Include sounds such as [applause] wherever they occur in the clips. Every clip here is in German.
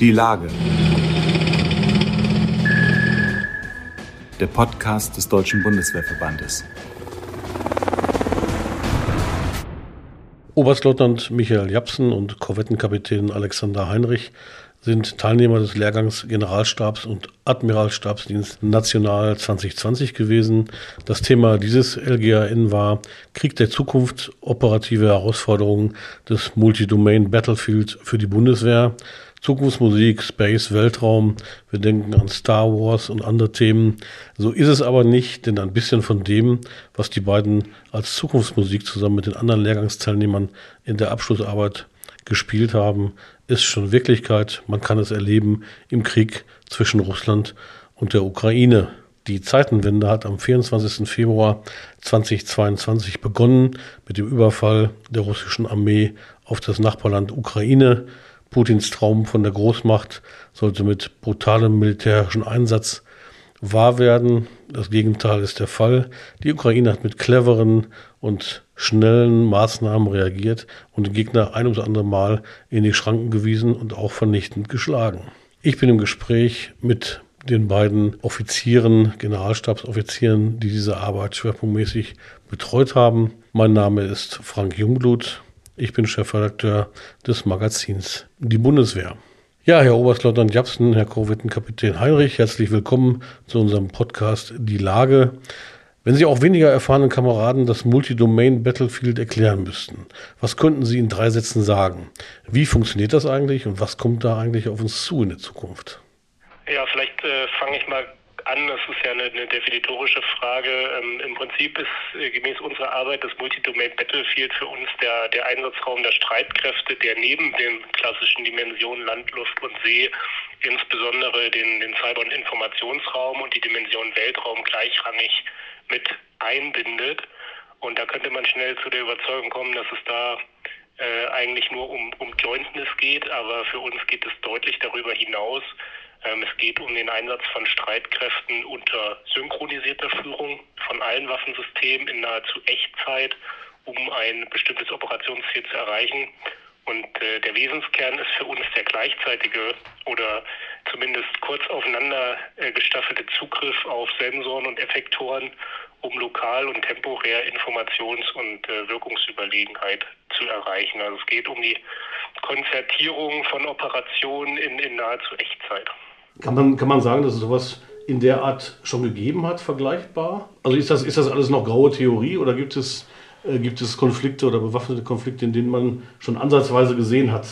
Die Lage. Der Podcast des Deutschen Bundeswehrverbandes. Oberstleutnant Michael Japsen und Korvettenkapitän Alexander Heinrich sind Teilnehmer des Lehrgangs Generalstabs und Admiralstabsdienst National 2020 gewesen. Das Thema dieses LGAN war Krieg der Zukunft, operative Herausforderungen des Multidomain Battlefield für die Bundeswehr. Zukunftsmusik, Space, Weltraum. Wir denken an Star Wars und andere Themen. So ist es aber nicht, denn ein bisschen von dem, was die beiden als Zukunftsmusik zusammen mit den anderen Lehrgangsteilnehmern in der Abschlussarbeit gespielt haben, ist schon Wirklichkeit. Man kann es erleben im Krieg zwischen Russland und der Ukraine. Die Zeitenwende hat am 24. Februar 2022 begonnen mit dem Überfall der russischen Armee auf das Nachbarland Ukraine. Putins Traum von der Großmacht sollte mit brutalem militärischen Einsatz wahr werden. Das Gegenteil ist der Fall. Die Ukraine hat mit cleveren und schnellen Maßnahmen reagiert und den Gegner ein oder andere Mal in die Schranken gewiesen und auch vernichtend geschlagen. Ich bin im Gespräch mit den beiden Offizieren, Generalstabsoffizieren, die diese Arbeit schwerpunktmäßig betreut haben. Mein Name ist Frank Jungblut. Ich bin Chefredakteur des Magazins Die Bundeswehr. Ja, Herr Oberstleutnant Japsen, Herr Korvettenkapitän Heinrich, herzlich willkommen zu unserem Podcast Die Lage. Wenn Sie auch weniger erfahrenen Kameraden das Multidomain Battlefield erklären müssten, was könnten Sie in drei Sätzen sagen? Wie funktioniert das eigentlich und was kommt da eigentlich auf uns zu in der Zukunft? Ja, vielleicht äh, fange ich mal an. Das ist ja eine, eine definitorische Frage. Ähm, Im Prinzip ist äh, gemäß unserer Arbeit das Multidomain Battlefield für uns der, der Einsatzraum der Streitkräfte, der neben den klassischen Dimensionen Land, Luft und See insbesondere den, den Cyber- und Informationsraum und die Dimension Weltraum gleichrangig mit einbindet. Und da könnte man schnell zu der Überzeugung kommen, dass es da äh, eigentlich nur um, um Jointness geht, aber für uns geht es deutlich darüber hinaus. Ähm, es geht um den Einsatz von Streitkräften unter synchronisierter Führung von allen Waffensystemen in nahezu Echtzeit, um ein bestimmtes Operationsziel zu erreichen. Und äh, der Wesenskern ist für uns der gleichzeitige oder zumindest kurz aufeinander äh, gestaffelte Zugriff auf Sensoren und Effektoren, um lokal und temporär Informations- und äh, Wirkungsüberlegenheit zu erreichen. Also es geht um die Konzertierung von Operationen in, in nahezu Echtzeit. Kann man, kann man sagen, dass es sowas in der Art schon gegeben hat, vergleichbar? Also ist das, ist das alles noch graue Theorie oder gibt es äh, gibt es Konflikte oder bewaffnete Konflikte, in denen man schon ansatzweise gesehen hat,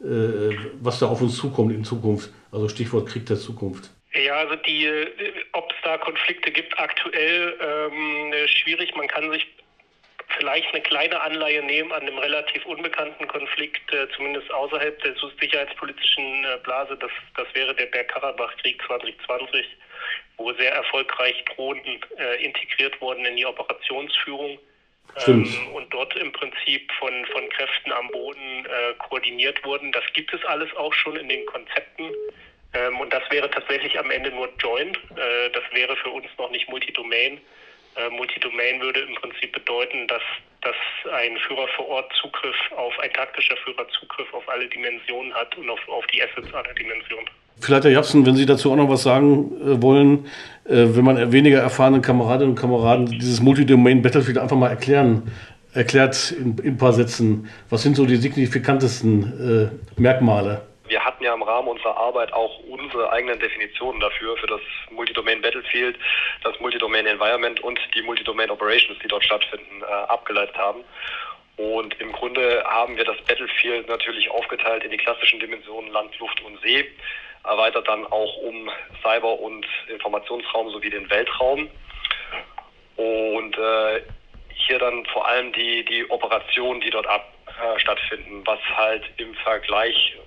äh, was da auf uns zukommt in Zukunft. Also Stichwort Krieg der Zukunft. Ja, also die, äh, ob es da Konflikte gibt, aktuell ähm, schwierig. Man kann sich vielleicht eine kleine Anleihe nehmen an einem relativ unbekannten Konflikt, äh, zumindest außerhalb der sicherheitspolitischen äh, Blase. Das, das wäre der Bergkarabach-Krieg 2020, wo sehr erfolgreich Drohnen äh, integriert wurden in die Operationsführung. Ähm, und dort im Prinzip von, von Kräften am Boden äh, koordiniert wurden. Das gibt es alles auch schon in den Konzepten. Ähm, und das wäre tatsächlich am Ende nur Joint. Äh, das wäre für uns noch nicht Multidomain. Äh, Multidomain würde im Prinzip bedeuten, dass, dass ein Führer vor Ort Zugriff auf, ein taktischer Führer Zugriff auf alle Dimensionen hat und auf, auf die Assets aller Dimensionen. Vielleicht, Herr Japsen, wenn Sie dazu auch noch was sagen äh, wollen, äh, wenn man weniger erfahrene Kameradinnen und Kameraden dieses Multidomain Battlefield einfach mal erklären, erklärt in, in, ein paar Sätzen, was sind so die signifikantesten äh, Merkmale? Wir hatten ja im Rahmen unserer Arbeit auch unsere eigenen Definitionen dafür, für das Multidomain Battlefield, das Multidomain Environment und die Multidomain Operations, die dort stattfinden, äh, abgeleitet haben. Und im Grunde haben wir das Battlefield natürlich aufgeteilt in die klassischen Dimensionen Land, Luft und See erweitert dann auch um Cyber- und Informationsraum sowie den Weltraum. Und äh, hier dann vor allem die, die Operationen, die dort ab, äh, stattfinden, was halt im Vergleich, ich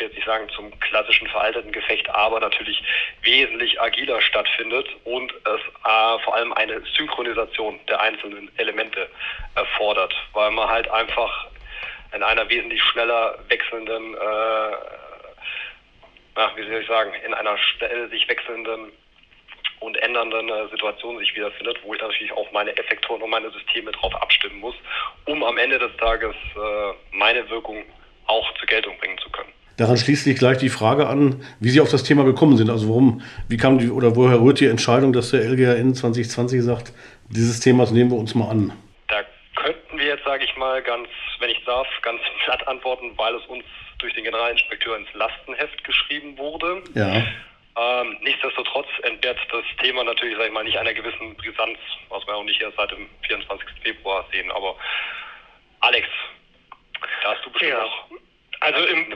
will jetzt nicht sagen zum klassischen veralteten Gefecht, aber natürlich wesentlich agiler stattfindet und es äh, vor allem eine Synchronisation der einzelnen Elemente erfordert, weil man halt einfach in einer wesentlich schneller wechselnden äh, ach, wie soll ich sagen, in einer schnell sich wechselnden und ändernden äh, Situation sich wiederfindet, wo ich natürlich auch meine Effektoren und meine Systeme darauf abstimmen muss, um am Ende des Tages äh, meine Wirkung auch zur Geltung bringen zu können. Daran schließt sich gleich die Frage an, wie Sie auf das Thema gekommen sind. Also warum, wie kam die oder woher rührt die Entscheidung, dass der LGRN 2020 sagt, dieses Thema nehmen wir uns mal an? Da könnten wir jetzt, sage ich mal, ganz, wenn ich darf, ganz [laughs] platt antworten, weil es uns durch den Generalinspekteur ins Lastenheft geschrieben wurde. Ja. Ähm, nichtsdestotrotz entbehrt das Thema natürlich, sag ich mal, nicht einer gewissen Brisanz, was wir auch nicht erst seit dem 24. Februar sehen. Aber Alex, da hast du bestimmt ja. auch also im,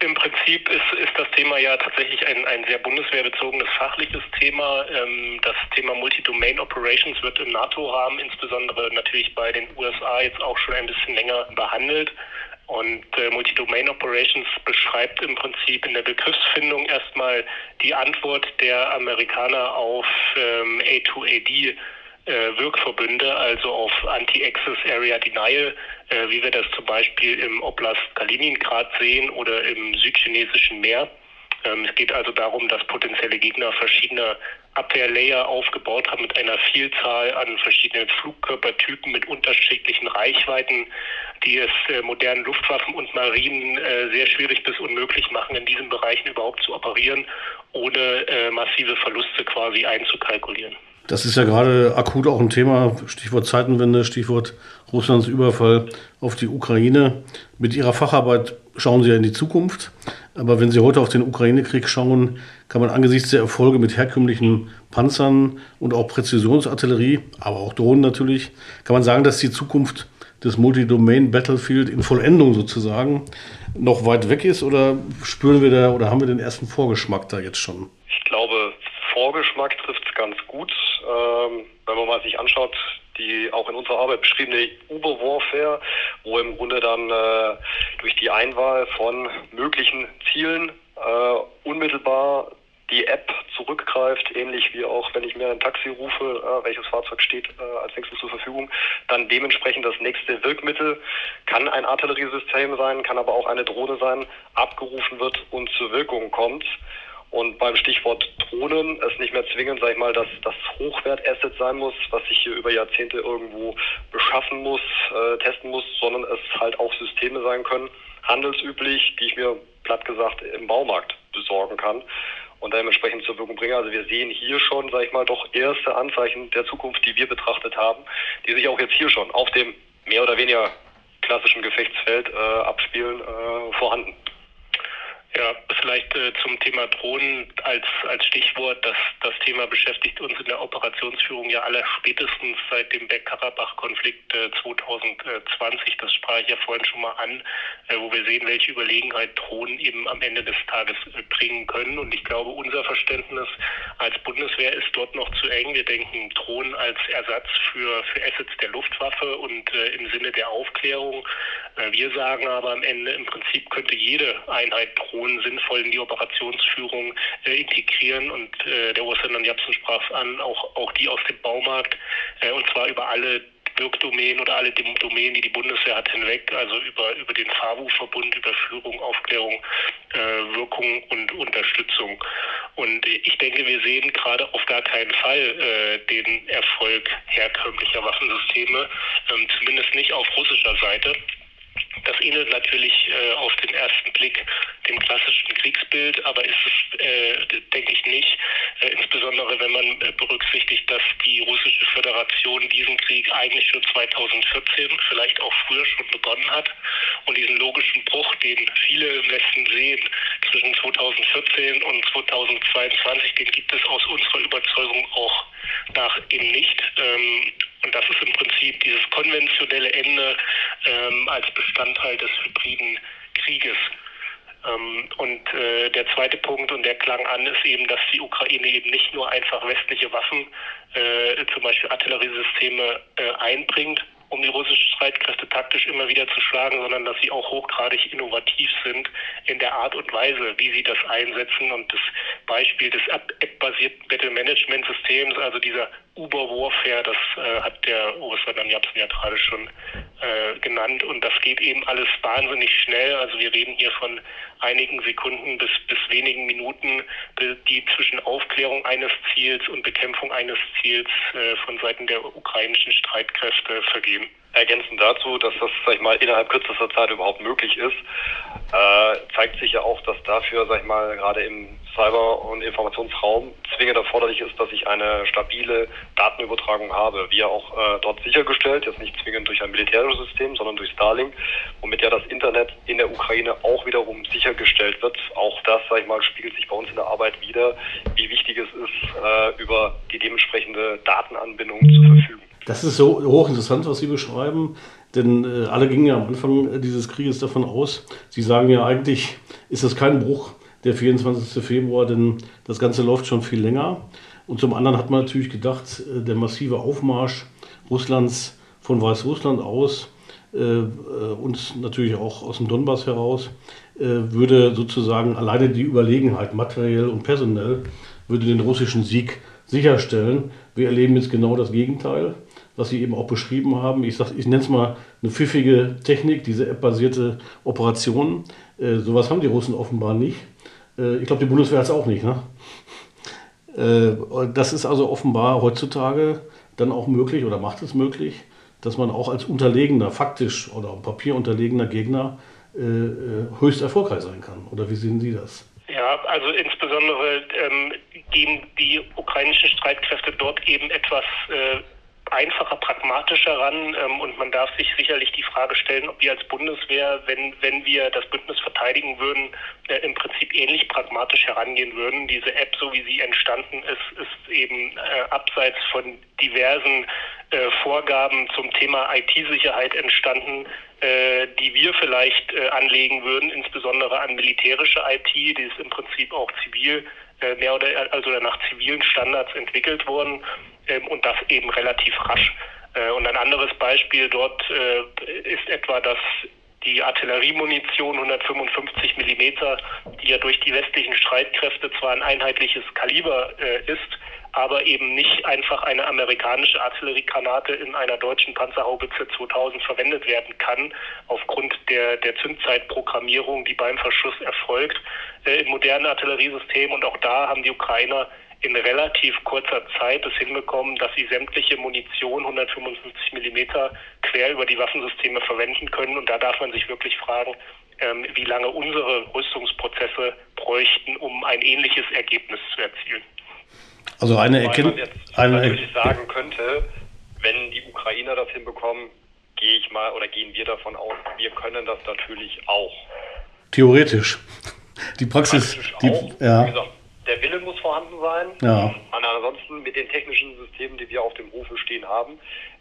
im Prinzip ist, ist das Thema ja tatsächlich ein, ein sehr bundeswehrbezogenes fachliches Thema. Ähm, das Thema Multi-Domain Operations wird im NATO-Rahmen, insbesondere natürlich bei den USA, jetzt auch schon ein bisschen länger behandelt. Und äh, Multi-Domain Operations beschreibt im Prinzip in der Begriffsfindung erstmal die Antwort der Amerikaner auf ähm, A2AD äh, Wirkverbünde, also auf Anti-Access Area Denial, äh, wie wir das zum Beispiel im Oblast Kaliningrad sehen oder im südchinesischen Meer. Ähm, es geht also darum, dass potenzielle Gegner verschiedene Abwehrlayer aufgebaut haben mit einer Vielzahl an verschiedenen Flugkörpertypen mit unterschiedlichen Reichweiten, die es äh, modernen Luftwaffen und Marinen äh, sehr schwierig bis unmöglich machen, in diesen Bereichen überhaupt zu operieren, ohne äh, massive Verluste quasi einzukalkulieren. Das ist ja gerade akut auch ein Thema, Stichwort Zeitenwende, Stichwort Russlands Überfall auf die Ukraine. Mit Ihrer Facharbeit schauen Sie ja in die Zukunft. Aber wenn Sie heute auf den Ukraine-Krieg schauen, kann man angesichts der Erfolge mit herkömmlichen Panzern und auch Präzisionsartillerie, aber auch Drohnen natürlich, kann man sagen, dass die Zukunft des Multi-Domain Battlefield in Vollendung sozusagen noch weit weg ist? Oder spüren wir da oder haben wir den ersten Vorgeschmack da jetzt schon? Ich glaube, Vorgeschmack trifft es ganz gut. Ähm, wenn man mal sich anschaut, die auch in unserer Arbeit beschriebene Uber-Warfare, wo im Grunde dann äh, durch die Einwahl von möglichen Zielen äh, unmittelbar die App zurückgreift, ähnlich wie auch wenn ich mir ein Taxi rufe, äh, welches Fahrzeug steht äh, als nächstes zur Verfügung, dann dementsprechend das nächste Wirkmittel kann ein Artilleriesystem sein, kann aber auch eine Drohne sein, abgerufen wird und zur Wirkung kommt. Und beim Stichwort Drohnen es nicht mehr zwingend, sag ich mal, dass das Hochwert-Asset sein muss, was ich hier über Jahrzehnte irgendwo beschaffen muss, äh, testen muss, sondern es halt auch Systeme sein können, handelsüblich, die ich mir platt gesagt im Baumarkt besorgen kann und dementsprechend zur Wirkung bringe. Also wir sehen hier schon, sag ich mal, doch erste Anzeichen der Zukunft, die wir betrachtet haben, die sich auch jetzt hier schon auf dem mehr oder weniger klassischen Gefechtsfeld äh, abspielen, äh, vorhanden. Ja, vielleicht äh, zum Thema Drohnen als, als Stichwort. Das, das Thema beschäftigt uns in der Operationsführung ja aller spätestens seit dem Bergkarabach-Konflikt äh, 2020. Das sprach ich ja vorhin schon mal an, äh, wo wir sehen, welche Überlegenheit Drohnen eben am Ende des Tages äh, bringen können. Und ich glaube, unser Verständnis als Bundeswehr ist dort noch zu eng. Wir denken Drohnen als Ersatz für, für Assets der Luftwaffe und äh, im Sinne der Aufklärung. Äh, wir sagen aber am Ende, im Prinzip könnte jede Einheit Drohnen Regionen sinnvoll in die Operationsführung äh, integrieren. Und äh, der Osterland Japsen sprach an, auch, auch die aus dem Baumarkt, äh, und zwar über alle Wirkdomänen oder alle Domänen, die die Bundeswehr hat, hinweg, also über, über den FAWU-Verbund, über Führung, Aufklärung, äh, Wirkung und Unterstützung. Und ich denke, wir sehen gerade auf gar keinen Fall äh, den Erfolg herkömmlicher Waffensysteme, ähm, zumindest nicht auf russischer Seite. Das ähnelt natürlich äh, auf den ersten Blick dem klassischen Kriegsbild, aber ist es, äh, denke ich, nicht. Äh, insbesondere wenn man äh, berücksichtigt, dass die russische Föderation diesen Krieg eigentlich schon 2014, vielleicht auch früher schon begonnen hat. Und diesen logischen Bruch, den viele im Westen sehen zwischen 2014 und 2022, den gibt es aus unserer Überzeugung auch nach eben nicht. Ähm, und das ist im Prinzip dieses konventionelle Ende ähm, als Bestandteil des hybriden Krieges. Ähm, und äh, der zweite Punkt, und der klang an, ist eben, dass die Ukraine eben nicht nur einfach westliche Waffen, äh, zum Beispiel Artilleriesysteme, äh, einbringt, um die russischen Streitkräfte taktisch immer wieder zu schlagen, sondern dass sie auch hochgradig innovativ sind in der Art und Weise, wie sie das einsetzen. Und das Beispiel des App-basierten Battle-Management-Systems, also dieser Uber-Warfare, das äh, hat der Oberstleutnant Japsen ja gerade schon äh, genannt. Und das geht eben alles wahnsinnig schnell. Also wir reden hier von einigen Sekunden bis, bis wenigen Minuten, die zwischen Aufklärung eines Ziels und Bekämpfung eines Ziels äh, von Seiten der ukrainischen Streitkräfte vergehen. Ergänzend dazu, dass das, sag ich mal, innerhalb kürzester Zeit überhaupt möglich ist, äh, zeigt sich ja auch, dass dafür, sag ich mal, gerade im Cyber- und Informationsraum zwingend erforderlich ist, dass ich eine stabile Datenübertragung habe. Wir auch äh, dort sichergestellt, jetzt nicht zwingend durch ein militärisches System, sondern durch Starlink, womit ja das Internet in der Ukraine auch wiederum sichergestellt wird. Auch das, sag ich mal, spiegelt sich bei uns in der Arbeit wieder, wie wichtig es ist, äh, über die dementsprechende Datenanbindung zu verfügen. Das ist so hochinteressant, was Sie beschreiben, denn äh, alle gingen ja am Anfang dieses Krieges davon aus, Sie sagen ja eigentlich, ist das kein Bruch der 24. Februar, denn das Ganze läuft schon viel länger. Und zum anderen hat man natürlich gedacht, äh, der massive Aufmarsch Russlands von Weißrussland aus äh, äh, und natürlich auch aus dem Donbass heraus äh, würde sozusagen alleine die Überlegenheit materiell und personell würde den russischen Sieg sicherstellen. Wir erleben jetzt genau das Gegenteil, was Sie eben auch beschrieben haben. Ich, ich nenne es mal eine pfiffige Technik, diese App-basierte Operation. Äh, sowas haben die Russen offenbar nicht. Äh, ich glaube, die Bundeswehr hat es auch nicht. Ne? Äh, das ist also offenbar heutzutage dann auch möglich oder macht es möglich, dass man auch als unterlegener, faktisch oder auf Papier unterlegener Gegner äh, höchst erfolgreich sein kann. Oder wie sehen Sie das? Ja, also insbesondere ähm, gehen die ukrainischen Streitkräfte dort eben etwas äh, einfacher, pragmatischer ran. Ähm, und man darf sich sicherlich die Frage stellen, ob wir als Bundeswehr, wenn, wenn wir das Bündnis verteidigen würden, äh, im Prinzip ähnlich pragmatisch herangehen würden. Diese App, so wie sie entstanden ist, ist eben äh, abseits von diversen äh, Vorgaben zum Thema IT-Sicherheit entstanden, die wir vielleicht anlegen würden, insbesondere an militärische IT, die ist im Prinzip auch zivil mehr oder also nach zivilen Standards entwickelt worden ähm, und das eben relativ rasch. Äh, und ein anderes Beispiel dort äh, ist etwa, dass die Artilleriemunition 155 Millimeter, die ja durch die westlichen Streitkräfte zwar ein einheitliches Kaliber äh, ist, aber eben nicht einfach eine amerikanische Artilleriegranate in einer deutschen Panzerhaubitze 2000 verwendet werden kann, aufgrund der, der Zündzeitprogrammierung, die beim Verschuss erfolgt äh, im modernen Artilleriesystem. Und auch da haben die Ukrainer in relativ kurzer Zeit es hinbekommen, dass sie sämtliche Munition 155 Millimeter quer über die Waffensysteme verwenden können. Und da darf man sich wirklich fragen, ähm, wie lange unsere Rüstungsprozesse bräuchten, um ein ähnliches Ergebnis zu erzielen. Also eine Erkenntnis. Natürlich sagen könnte, wenn die Ukrainer das hinbekommen, gehe ich mal oder gehen wir davon aus, wir können das natürlich auch. Theoretisch. Die Praxis. Die, auch. Ja. Wie gesagt, der Wille muss vorhanden sein. Ja. ansonsten mit den technischen Systemen, die wir auf dem Hofe stehen haben,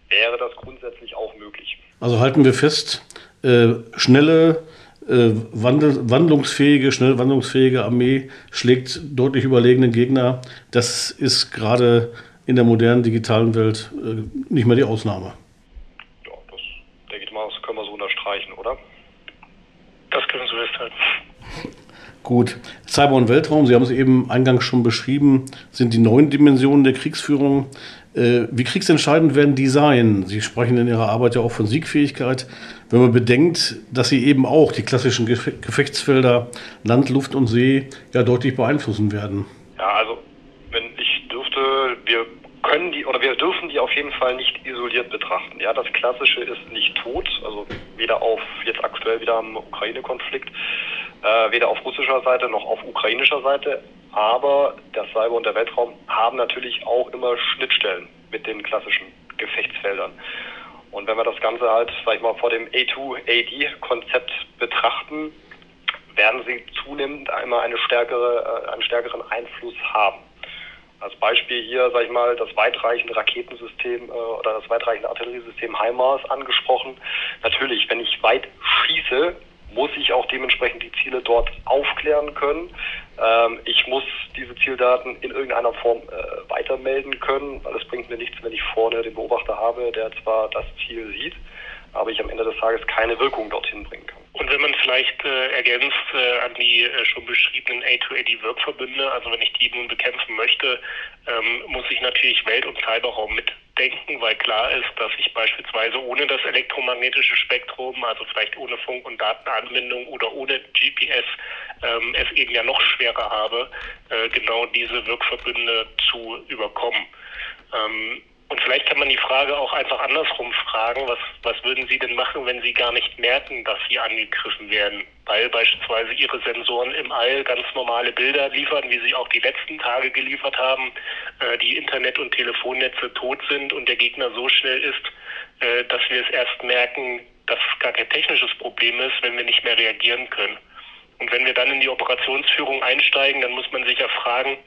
wäre das grundsätzlich auch möglich. Also halten wir fest, äh, schnelle, äh, wandel, wandlungsfähige, schnell wandlungsfähige Armee schlägt deutlich überlegene Gegner. Das ist gerade in der modernen digitalen Welt äh, nicht mehr die Ausnahme. Ja, das denke ich mal, das können wir so unterstreichen, oder? Das können wir so festhalten. Gut, Cyber und Weltraum, Sie haben es eben eingangs schon beschrieben, sind die neuen Dimensionen der Kriegsführung. Äh, wie kriegsentscheidend werden die sein? Sie sprechen in Ihrer Arbeit ja auch von Siegfähigkeit. Wenn man bedenkt, dass Sie eben auch die klassischen Gefechtsfelder Land, Luft und See ja deutlich beeinflussen werden. Ja, also wenn ich dürfte, wir können die oder wir dürfen die auf jeden Fall nicht isoliert betrachten. Ja, das Klassische ist nicht tot, also weder auf jetzt aktuell wieder am Ukraine-Konflikt äh, weder auf russischer Seite noch auf ukrainischer Seite. Aber der Cyber und der Weltraum haben natürlich auch immer Schnittstellen mit den klassischen Gefechtsfeldern. Und wenn wir das Ganze halt, sag ich mal, vor dem A2AD-Konzept betrachten, werden sie zunehmend einmal eine stärkere, äh, einen stärkeren Einfluss haben. Als Beispiel hier, sag ich mal, das weitreichende Raketensystem äh, oder das weitreichende Artilleriesystem HIMARS angesprochen. Natürlich, wenn ich weit schieße, muss ich auch dementsprechend die Ziele dort aufklären können. Ähm, ich muss diese Zieldaten in irgendeiner Form äh, weitermelden können, weil es bringt mir nichts, wenn ich vorne den Beobachter habe, der zwar das Ziel sieht, aber ich am Ende des Tages keine Wirkung dorthin bringen kann. Und wenn man vielleicht äh, ergänzt äh, an die äh, schon beschriebenen A2AD-Wirkverbünde, also wenn ich die nun bekämpfen möchte, ähm, muss ich natürlich Welt- und Cyberraum mitdenken, weil klar ist, dass ich beispielsweise ohne das elektromagnetische Spektrum, also vielleicht ohne Funk- und Datenanbindung oder ohne GPS, ähm, es eben ja noch schwerer habe, äh, genau diese Wirkverbünde zu überkommen. Ähm, Und vielleicht kann man die Frage auch einfach andersrum fragen, was, was würden Sie denn machen, wenn Sie gar nicht merken, dass Sie angegriffen werden? Weil beispielsweise Ihre Sensoren im All ganz normale Bilder liefern, wie sie auch die letzten Tage geliefert haben, äh, die Internet- und Telefonnetze tot sind und der Gegner so schnell ist, äh, dass wir es erst merken, dass es gar kein technisches Problem ist, wenn wir nicht mehr reagieren können. Und wenn wir dann in die Operationsführung einsteigen, dann muss man sich ja fragen,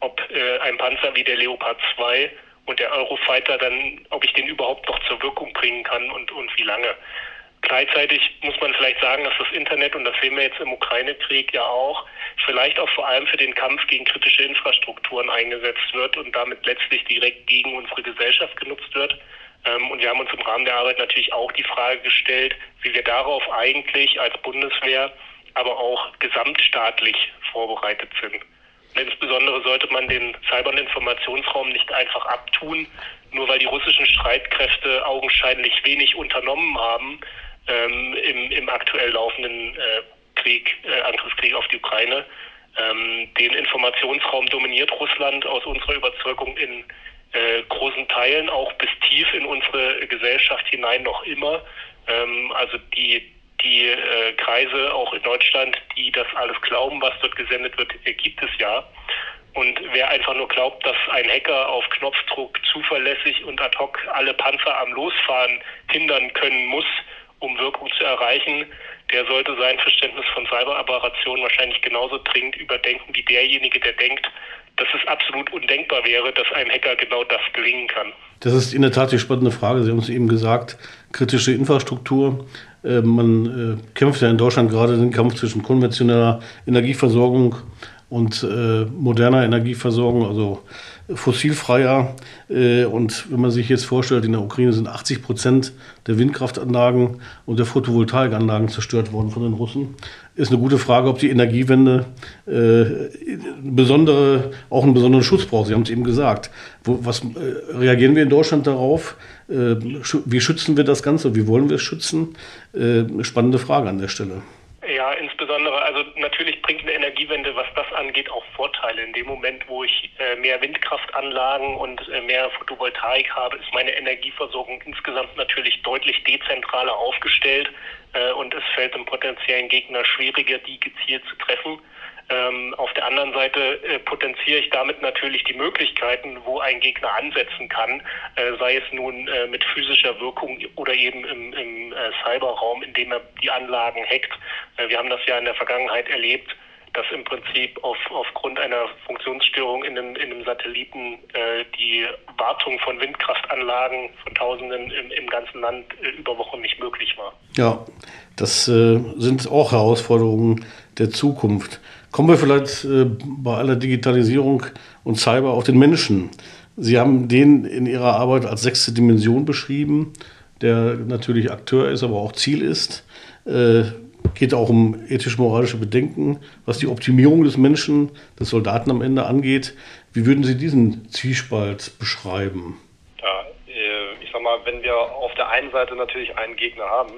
ob äh, ein Panzer wie der Leopard 2 und der Eurofighter dann, ob ich den überhaupt noch zur Wirkung bringen kann und, und wie lange. Gleichzeitig muss man vielleicht sagen, dass das Internet, und das sehen wir jetzt im Ukraine-Krieg ja auch, vielleicht auch vor allem für den Kampf gegen kritische Infrastrukturen eingesetzt wird und damit letztlich direkt gegen unsere Gesellschaft genutzt wird. Ähm, und wir haben uns im Rahmen der Arbeit natürlich auch die Frage gestellt, wie wir darauf eigentlich als Bundeswehr, aber auch gesamtstaatlich vorbereitet sind. Insbesondere sollte man den Cyber- und Informationsraum nicht einfach abtun, nur weil die russischen Streitkräfte augenscheinlich wenig unternommen haben ähm, im, im aktuell laufenden äh, Krieg, äh, Angriffskrieg auf die Ukraine. Ähm, den Informationsraum dominiert Russland aus unserer Überzeugung in äh, großen Teilen auch bis tief in unsere Gesellschaft hinein noch immer. Ähm, also die die äh, Kreise auch in Deutschland, die das alles glauben, was dort gesendet wird, äh, gibt es ja. Und wer einfach nur glaubt, dass ein Hacker auf Knopfdruck zuverlässig und ad hoc alle Panzer am Losfahren hindern können muss, um Wirkung zu erreichen, der sollte sein Verständnis von Cyberaberrationen wahrscheinlich genauso dringend überdenken wie derjenige, der denkt, dass es absolut undenkbar wäre, dass einem Hacker genau das gelingen kann. Das ist in der Tat die spannende Frage. Sie haben es eben gesagt, kritische Infrastruktur. Äh, man äh, kämpft ja in Deutschland gerade den Kampf zwischen konventioneller Energieversorgung und äh, moderner Energieversorgung, also fossilfreier. und wenn man sich jetzt vorstellt, in der Ukraine sind 80 Prozent der Windkraftanlagen und der Photovoltaikanlagen zerstört worden von den Russen, ist eine gute Frage, ob die Energiewende besondere, auch einen besonderen Schutz braucht. Sie haben es eben gesagt. Was reagieren wir in Deutschland darauf? Äh, wie schützen wir das Ganze? Wie wollen wir es schützen? Äh, spannende Frage an der Stelle. Ja, insbesondere, also natürlich bringt eine Energiewende, was das angeht, auch Vorteile. In dem Moment, wo ich äh, mehr Windkraftanlagen und mehr Photovoltaik habe, ist meine Energieversorgung insgesamt natürlich deutlich dezentraler aufgestellt und es fällt dem potenziellen Gegner schwieriger, die gezielt zu treffen. Ähm, auf der anderen Seite äh, potenziere ich damit natürlich die Möglichkeiten, wo ein Gegner ansetzen kann, äh, sei es nun äh, mit physischer Wirkung oder eben im, im äh, Cyberraum, indem er die Anlagen hackt. Äh, wir haben das ja in der Vergangenheit erlebt, dass im Prinzip auf, aufgrund einer Funktionsstörung in einem, in einem Satelliten äh, die Wartung von Windkraftanlagen von Tausenden im, im ganzen Land über Wochen nicht möglich war. Ja, das sind auch Herausforderungen der Zukunft. Kommen wir vielleicht äh, bei aller Digitalisierung und Cyber auf den Menschen. Sie haben den in Ihrer Arbeit als sechste Dimension beschrieben, der natürlich Akteur ist, aber auch Ziel ist. Äh, geht auch um ethisch-moralische Bedenken, was die Optimierung des Menschen, des Soldaten am Ende angeht. Wie würden Sie diesen Zwiespalt beschreiben? Ja, äh, ich sag mal, wenn wir auf der einen Seite natürlich einen Gegner haben,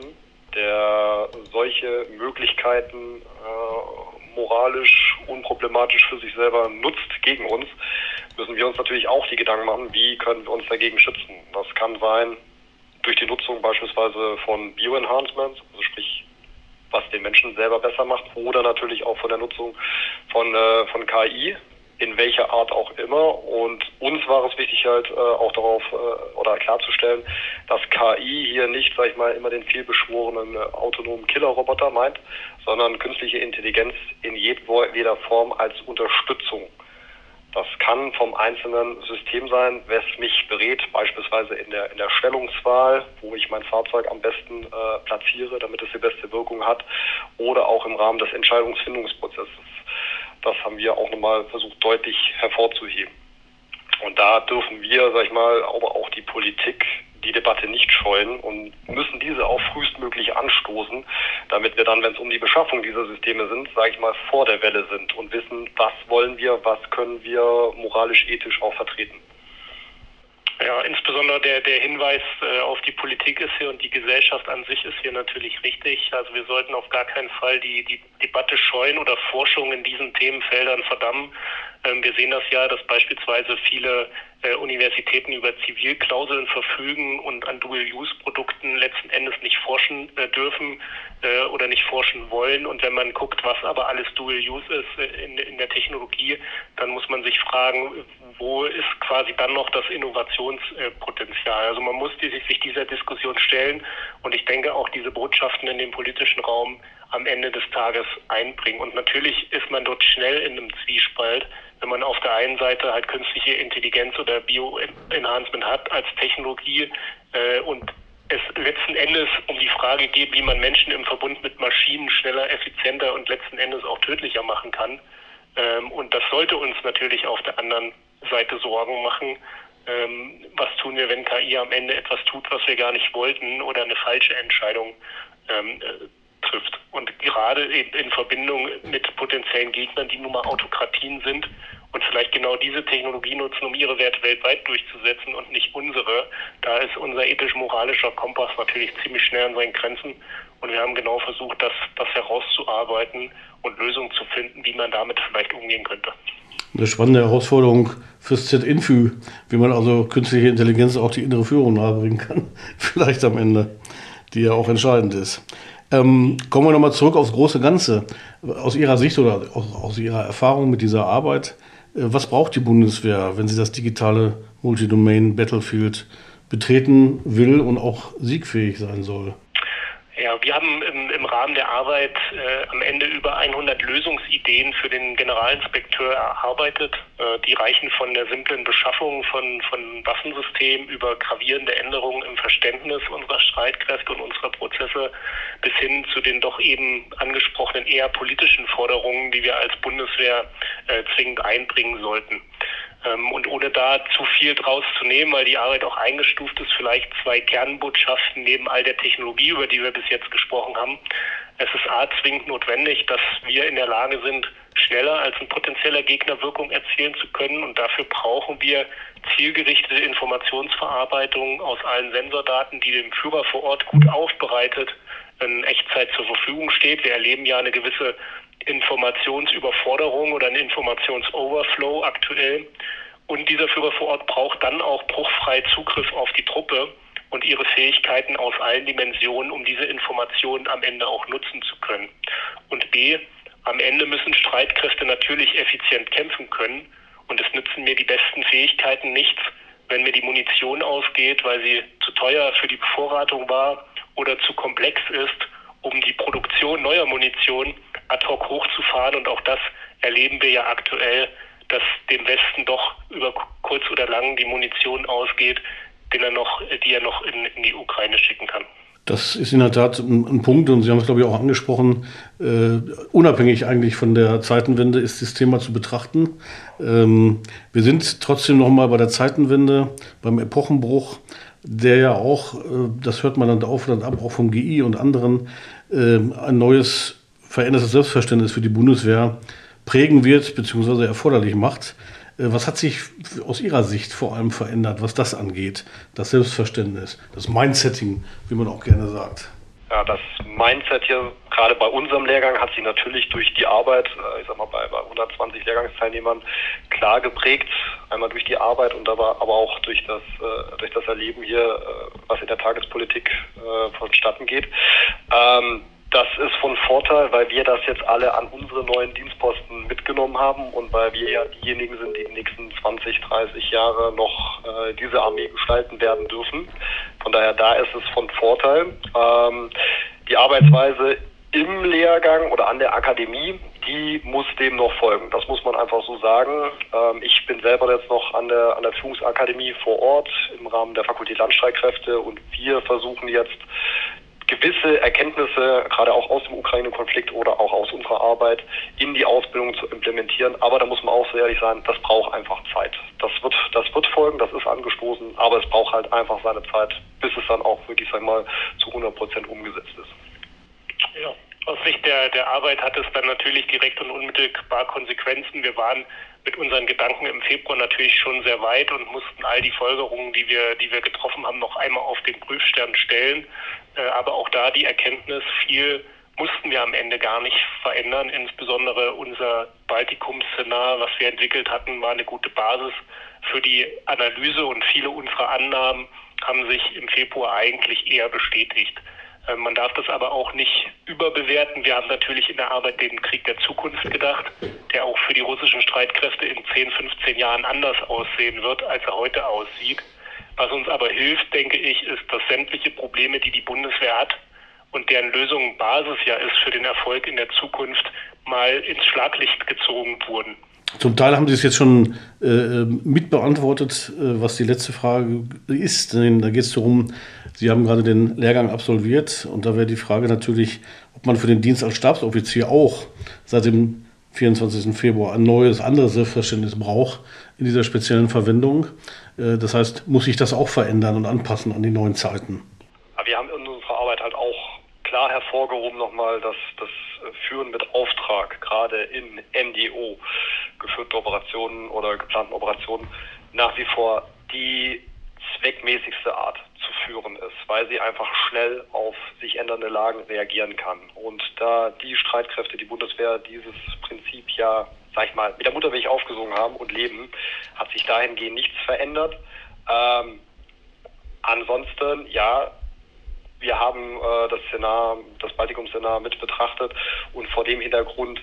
der solche Möglichkeiten äh, moralisch unproblematisch für sich selber nutzt gegen uns, müssen wir uns natürlich auch die Gedanken machen, wie können wir uns dagegen schützen. Das kann sein durch die Nutzung beispielsweise von Bioenhancements, also sprich was den Menschen selber besser macht, oder natürlich auch von der Nutzung von, äh, von KI, in welcher Art auch immer. Und uns war es wichtig halt äh, auch darauf äh, oder klarzustellen, dass KI hier nicht, sag ich mal, immer den vielbeschworenen äh, autonomen Killerroboter meint, sondern künstliche Intelligenz in jeder Form als Unterstützung. Das kann vom einzelnen System sein, was mich berät, beispielsweise in der, in der Stellungswahl, wo ich mein Fahrzeug am besten äh, platziere, damit es die beste Wirkung hat, oder auch im Rahmen des Entscheidungsfindungsprozesses. Das haben wir auch nochmal versucht deutlich hervorzuheben. Und da dürfen wir, sag ich mal, aber auch die Politik die Debatte nicht scheuen und müssen diese auch frühestmöglich anstoßen, damit wir dann, wenn es um die Beschaffung dieser Systeme sind, sage ich mal, vor der Welle sind und wissen, was wollen wir, was können wir moralisch, ethisch auch vertreten. Ja, insbesondere der, der Hinweis äh, auf die Politik ist hier und die Gesellschaft an sich ist hier natürlich richtig. Also wir sollten auf gar keinen Fall die, die Debatte scheuen oder Forschung in diesen Themenfeldern verdammen. Ähm, wir sehen das ja, dass beispielsweise viele äh, Universitäten über Zivilklauseln verfügen und an Dual-Use-Produkten letzten Endes nicht forschen äh, dürfen äh, oder nicht forschen wollen. Und wenn man guckt, was aber alles Dual-Use ist in, der Technologie, dann muss man sich fragen, wo ist quasi dann noch das Innovationspotenzial? Also man muss sich dieser Diskussion stellen und ich denke auch diese Botschaften in den politischen Raum am Ende des Tages einbringen. Und natürlich ist man dort schnell in einem Zwiespalt, wenn man auf der einen Seite halt künstliche Intelligenz oder Bio-Enhancement hat als Technologie äh, und es letzten Endes um die Frage geht, wie man Menschen im Verbund mit Maschinen schneller, effizienter und letzten Endes auch tödlicher machen kann. Ähm, und das sollte uns natürlich auf der anderen Seite Sorgen machen. Ähm, was tun wir, wenn KI am Ende etwas tut, was wir gar nicht wollten oder eine falsche Entscheidung ähm, äh, trifft. Und gerade eben in Verbindung mit potenziellen Gegnern, die nun mal Autokratien sind und vielleicht genau diese Technologie nutzen, um ihre Werte weltweit durchzusetzen und nicht unsere, da ist unser ethisch-moralischer Kompass natürlich ziemlich schnell an seinen Grenzen. Und wir haben genau versucht, das, das herauszuarbeiten und Lösungen zu finden, wie man damit vielleicht umgehen könnte. Eine spannende Herausforderung fürs Z-Infü, wie man also künstliche Intelligenz auch die innere Führung nahebringen kann. [laughs] Vielleicht am Ende, die ja auch entscheidend ist. Ähm, kommen wir nochmal zurück aufs große Ganze. Aus Ihrer Sicht oder aus, aus Ihrer Erfahrung mit dieser Arbeit, äh, was braucht die Bundeswehr, wenn sie das digitale Multidomain Battlefield betreten will und auch siegfähig sein soll? Ja, wir haben im, im Rahmen der Arbeit äh, am Ende über 100 Lösungsideen für den Generalinspekteur erarbeitet. Äh, die reichen von der simplen Beschaffung von, von Waffensystemen über gravierende Änderungen im Verständnis unserer Streitkräfte und unserer Prozesse bis hin zu den doch eben angesprochenen eher politischen Forderungen, die wir als Bundeswehr äh, zwingend einbringen sollten. Ähm, und ohne da zu viel draus zu nehmen, weil die Arbeit auch eingestuft ist, vielleicht zwei Kernbotschaften neben all der Technologie, über die wir bis jetzt gesprochen haben. Es ist A zwingend notwendig, dass wir in der Lage sind, schneller als ein potenzieller Gegner Wirkung erzielen zu können. Und dafür brauchen wir zielgerichtete Informationsverarbeitung aus allen Sensordaten, die dem Führer vor Ort gut aufbereitet in Echtzeit zur Verfügung steht. Wir erleben ja eine gewisse Informationsüberforderung oder einen Informationsoverflow aktuell. Und dieser Führer vor Ort braucht dann auch bruchfrei Zugriff auf die Truppe und ihre Fähigkeiten aus allen Dimensionen, um diese Informationen am Ende auch nutzen zu können. Und B, am Ende müssen Streitkräfte natürlich effizient kämpfen können. Und es nützen mir die besten Fähigkeiten nichts, wenn mir die Munition ausgeht, weil sie zu teuer für die Bevorratung war oder zu komplex ist, um die Produktion neuer Munition ad hoc hochzufahren. Und auch das erleben wir ja aktuell, dass dem Westen doch über kurz oder lang die Munition ausgeht, den er noch, die er noch in, in die Ukraine schicken kann. Das ist in der Tat ein, ein Punkt und Sie haben es, glaube ich, auch angesprochen. Äh, unabhängig eigentlich von der Zeitenwende ist das Thema zu betrachten. Ähm, wir sind trotzdem noch mal bei der Zeitenwende, beim Epochenbruch, der ja auch, äh, das hört man dann auf und ab, auch vom GI und anderen, äh, ein neues verändertes Selbstverständnis für die Bundeswehr prägen wird bzw. erforderlich macht. Äh, was hat sich aus Ihrer Sicht vor allem verändert, was das angeht? Das Selbstverständnis, das Mindsetting, wie man auch gerne sagt. Ja, das Mindset hier, gerade bei unserem Lehrgang, hat sich natürlich durch die Arbeit, äh, ich sag mal, bei, bei 120 Lehrgangsteilnehmern klar geprägt. Einmal durch die Arbeit und aber, aber auch durch das, äh, durch das Erleben hier, was in der Tagespolitik vonstatten geht. Ähm, das ist von Vorteil, weil wir das jetzt alle an unsere neuen Dienstposten mitgenommen haben und weil wir ja diejenigen sind, die die nächsten 20, 30 Jahre noch äh, diese Armee gestalten werden dürfen. Von daher, da ist es von Vorteil. Ähm, die Arbeitsweise im Lehrgang oder an der Akademie, die muss dem noch folgen. Das muss man einfach so sagen. Ähm, ich bin selber jetzt noch an der, an der Führungsakademie vor Ort im Rahmen der Fakultät Landstreitkräfte und wir versuchen jetzt gewisse Erkenntnisse, gerade auch aus dem Ukraine-Konflikt oder auch aus unserer Arbeit, in die Ausbildung zu implementieren. Aber da muss man auch so ehrlich sein, das braucht einfach Zeit. Das wird, das wird folgen, das ist angestoßen, aber es braucht halt einfach seine Zeit, bis es dann auch wirklich, sag mal, zu 100 Prozent umgesetzt ist. Ja, aus Sicht der, der Arbeit hat es dann natürlich direkt und unmittelbar Konsequenzen. Wir waren mit unseren Gedanken im Februar natürlich schon sehr weit und mussten all die Folgerungen, die wir, die wir getroffen haben, noch einmal auf den Prüfstern stellen. Äh, aber auch da die Erkenntnis, viel mussten wir am Ende gar nicht verändern. Insbesondere unser Baltikum-Szenar, was wir entwickelt hatten, war eine gute Basis für die Analyse und viele unserer Annahmen haben sich im Februar eigentlich eher bestätigt. Ähm, man darf das aber auch nicht überbewerten. Wir haben natürlich in der Arbeit den Krieg der Zukunft gedacht, der auch für die russischen Streitkräfte in 10, 15 Jahren anders aussehen wird, als er heute aussieht. Was uns aber hilft, denke ich, ist, dass sämtliche Probleme, die die Bundeswehr hat, und deren Lösung Basis ja ist für den Erfolg in der Zukunft, mal ins Schlaglicht gezogen wurden. Zum Teil haben Sie es jetzt schon äh, mitbeantwortet, äh, was die letzte Frage ist. Da geht es darum, Sie haben gerade den Lehrgang absolviert und da wäre die Frage natürlich, ob man für den Dienst als Stabsoffizier auch seit dem 24. Februar ein neues, anderes Selbstverständnis braucht in dieser speziellen Verwendung. Äh, das heißt, muss sich das auch verändern und anpassen an die neuen Zeiten? Wir haben in unserer Arbeit halt auch klar hervorgehoben nochmal, dass das Führen mit Auftrag, gerade in MDO, geführten Operationen oder geplanten Operationen, nach wie vor die zweckmäßigste Art weil sie einfach schnell auf sich ändernde Lagen reagieren kann. Und da die Streitkräfte, die Bundeswehr dieses Prinzip ja, sag ich mal, mit der Muttermilch aufgesungen haben und leben, hat sich dahingehend nichts verändert. Ähm, ansonsten, ja, wir haben äh, das Szenar, das Baltikum-Szenar mit betrachtet und vor dem Hintergrund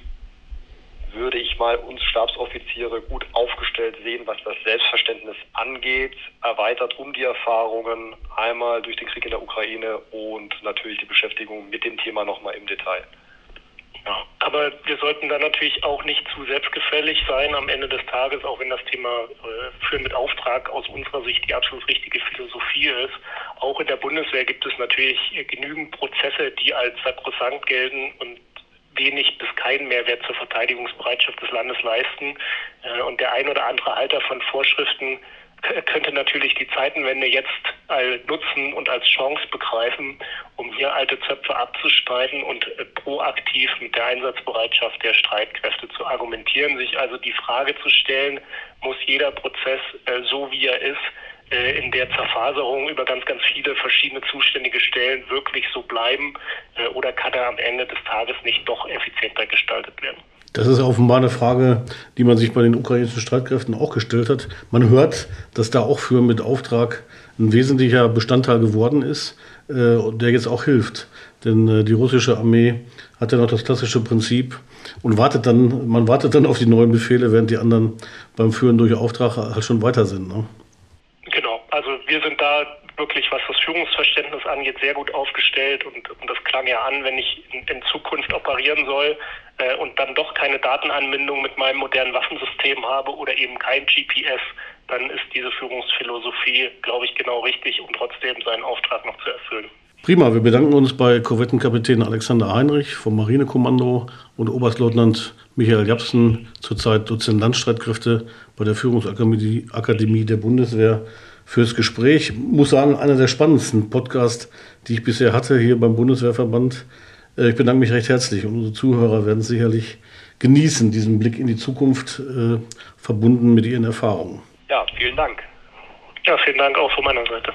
würde ich mal uns Stabsoffiziere gut aufgestellt sehen, was das Selbstverständnis angeht, erweitert um die Erfahrungen einmal durch den Krieg in der Ukraine und natürlich die Beschäftigung mit dem Thema nochmal im Detail. Ja, aber wir sollten da natürlich auch nicht zu selbstgefällig sein am Ende des Tages, auch wenn das Thema äh, Führen mit Auftrag aus unserer Sicht die absolut richtige Philosophie ist. Auch in der Bundeswehr gibt es natürlich genügend Prozesse, die als sakrosankt gelten und wenig bis keinen Mehrwert zur Verteidigungsbereitschaft des Landes leisten. Äh, und der ein oder andere Halter von Vorschriften könnte natürlich die Zeitenwende jetzt nutzen und als Chance begreifen, um hier alte Zöpfe abzuschneiden und äh, proaktiv mit der Einsatzbereitschaft der Streitkräfte zu argumentieren, sich also die Frage zu stellen, muss jeder Prozess äh, so wie er ist, äh, in der Zerfaserung über ganz, ganz viele verschiedene zuständige Stellen wirklich so bleiben oder kann er am Ende des Tages nicht doch effizienter gestaltet werden? Das ist offenbar eine Frage, die man sich bei den ukrainischen Streitkräften auch gestellt hat. Man hört, dass da auch für mit Auftrag ein wesentlicher Bestandteil geworden ist, äh, der jetzt auch hilft. Denn äh, die russische Armee hat ja noch das klassische Prinzip und wartet dann, man wartet dann auf die neuen Befehle, während die anderen beim Führen durch Auftrag halt schon weiter sind. Ne? Genau, also wir sind da wirklich, was das Führungsverständnis angeht, sehr gut aufgestellt und, und das klang ja an, wenn ich in, in Zukunft operieren soll äh, und dann doch keine Datenanbindung mit meinem modernen Waffensystem habe oder eben kein GPS, dann ist diese Führungsphilosophie, glaube ich, genau richtig, um trotzdem seinen Auftrag noch zu erfüllen. Prima, wir bedanken uns bei Korvettenkapitän Alexander Heinrich vom Marinekommando und Oberstleutnant Michael Japsen, zurzeit Dozent Landstreitkräfte bei der Führungsakademie Akademie der Bundeswehr fürs Gespräch. Ich muss sagen, einer der spannendsten Podcasts, die ich bisher hatte hier beim Bundeswehrverband. Äh, ich bedanke mich recht herzlich und unsere Zuhörer werden sicherlich genießen, diesen Blick in die Zukunft, äh, verbunden mit ihren Erfahrungen. Ja, vielen Dank. Ja, vielen Dank auch von meiner Seite.